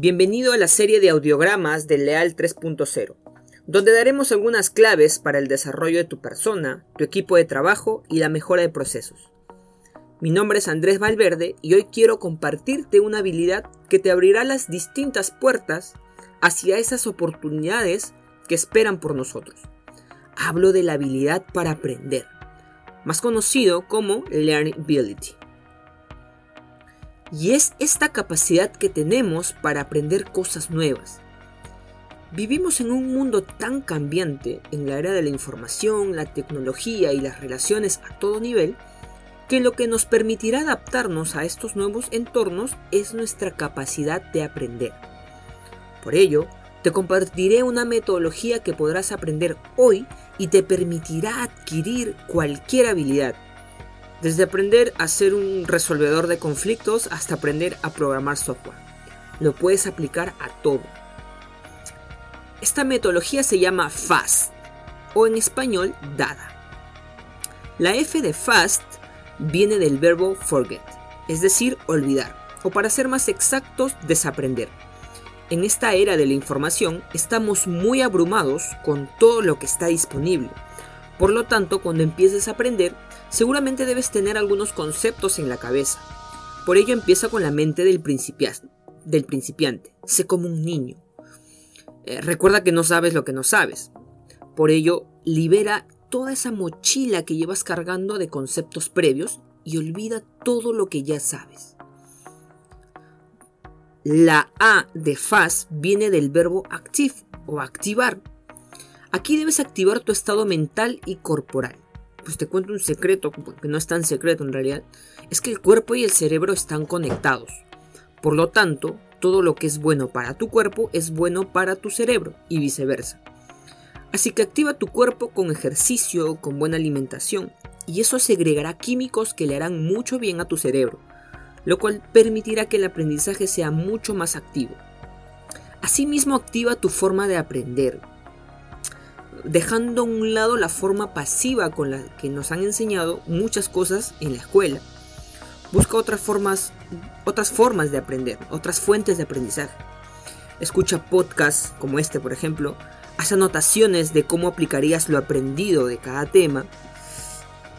Bienvenido a la serie de audiogramas de Leal 3.0, donde daremos algunas claves para el desarrollo de tu persona, tu equipo de trabajo y la mejora de procesos. Mi nombre es Andrés Valverde y hoy quiero compartirte una habilidad que te abrirá las distintas puertas hacia esas oportunidades que esperan por nosotros. Hablo de la habilidad para aprender, más conocido como Learnability. Y es esta capacidad que tenemos para aprender cosas nuevas. Vivimos en un mundo tan cambiante en la era de la información, la tecnología y las relaciones a todo nivel, que lo que nos permitirá adaptarnos a estos nuevos entornos es nuestra capacidad de aprender. Por ello, te compartiré una metodología que podrás aprender hoy y te permitirá adquirir cualquier habilidad desde aprender a ser un resolvedor de conflictos hasta aprender a programar software. Lo puedes aplicar a todo. Esta metodología se llama FAST o en español DADA. La F de FAST viene del verbo forget, es decir, olvidar, o para ser más exactos, desaprender. En esta era de la información estamos muy abrumados con todo lo que está disponible. Por lo tanto, cuando empieces a aprender, seguramente debes tener algunos conceptos en la cabeza. Por ello empieza con la mente del, del principiante. Sé como un niño. Eh, recuerda que no sabes lo que no sabes. Por ello, libera toda esa mochila que llevas cargando de conceptos previos y olvida todo lo que ya sabes. La A de fast viene del verbo active o activar. Aquí debes activar tu estado mental y corporal pues te cuento un secreto, que no es tan secreto en realidad, es que el cuerpo y el cerebro están conectados. Por lo tanto, todo lo que es bueno para tu cuerpo es bueno para tu cerebro y viceversa. Así que activa tu cuerpo con ejercicio, con buena alimentación, y eso segregará químicos que le harán mucho bien a tu cerebro, lo cual permitirá que el aprendizaje sea mucho más activo. Asimismo activa tu forma de aprender, dejando a un lado la forma pasiva con la que nos han enseñado muchas cosas en la escuela. Busca otras formas, otras formas de aprender, otras fuentes de aprendizaje. Escucha podcasts como este, por ejemplo. Haz anotaciones de cómo aplicarías lo aprendido de cada tema.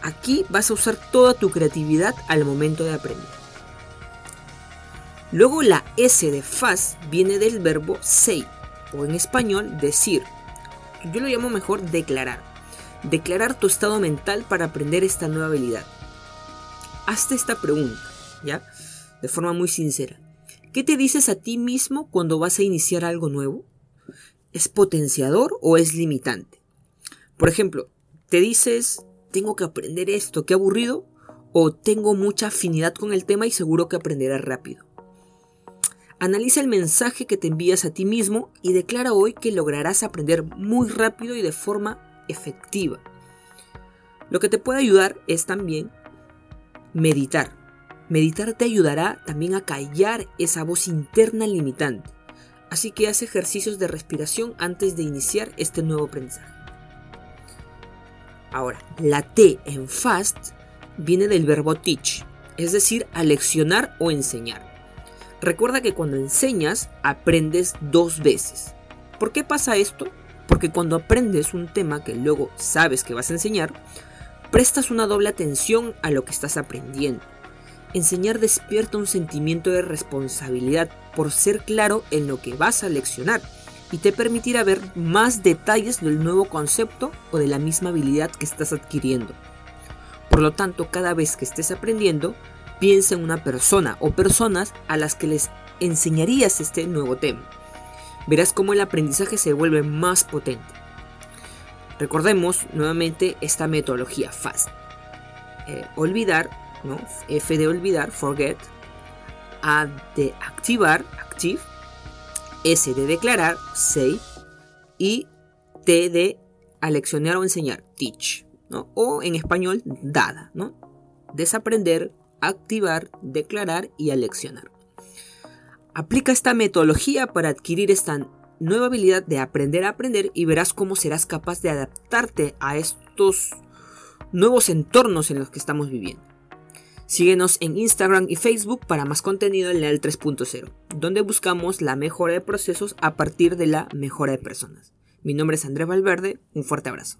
Aquí vas a usar toda tu creatividad al momento de aprender. Luego la S de fast viene del verbo say, o en español decir, yo lo llamo mejor declarar. Declarar tu estado mental para aprender esta nueva habilidad. Hazte esta pregunta, ¿ya? De forma muy sincera. ¿Qué te dices a ti mismo cuando vas a iniciar algo nuevo? ¿Es potenciador o es limitante? Por ejemplo, te dices, tengo que aprender esto, qué aburrido, o tengo mucha afinidad con el tema y seguro que aprenderás rápido. Analiza el mensaje que te envías a ti mismo y declara hoy que lograrás aprender muy rápido y de forma efectiva. Lo que te puede ayudar es también meditar. Meditar te ayudará también a callar esa voz interna limitante. Así que haz ejercicios de respiración antes de iniciar este nuevo aprendizaje. Ahora, la T en fast viene del verbo teach, es decir, aleccionar o enseñar. Recuerda que cuando enseñas, aprendes dos veces. ¿Por qué pasa esto? Porque cuando aprendes un tema que luego sabes que vas a enseñar, prestas una doble atención a lo que estás aprendiendo. Enseñar despierta un sentimiento de responsabilidad por ser claro en lo que vas a leccionar y te permitirá ver más detalles del nuevo concepto o de la misma habilidad que estás adquiriendo. Por lo tanto, cada vez que estés aprendiendo, Piensa en una persona o personas a las que les enseñarías este nuevo tema. Verás cómo el aprendizaje se vuelve más potente. Recordemos nuevamente esta metodología FAST. Eh, olvidar, ¿no? F de olvidar, forget. A de activar, active. S de declarar, say. Y T de aleccionar o enseñar, teach. ¿no? O en español, dada. ¿no? Desaprender, activar, declarar y aleccionar. Aplica esta metodología para adquirir esta nueva habilidad de aprender a aprender y verás cómo serás capaz de adaptarte a estos nuevos entornos en los que estamos viviendo. Síguenos en Instagram y Facebook para más contenido en Leal 3.0, donde buscamos la mejora de procesos a partir de la mejora de personas. Mi nombre es Andrés Valverde, un fuerte abrazo.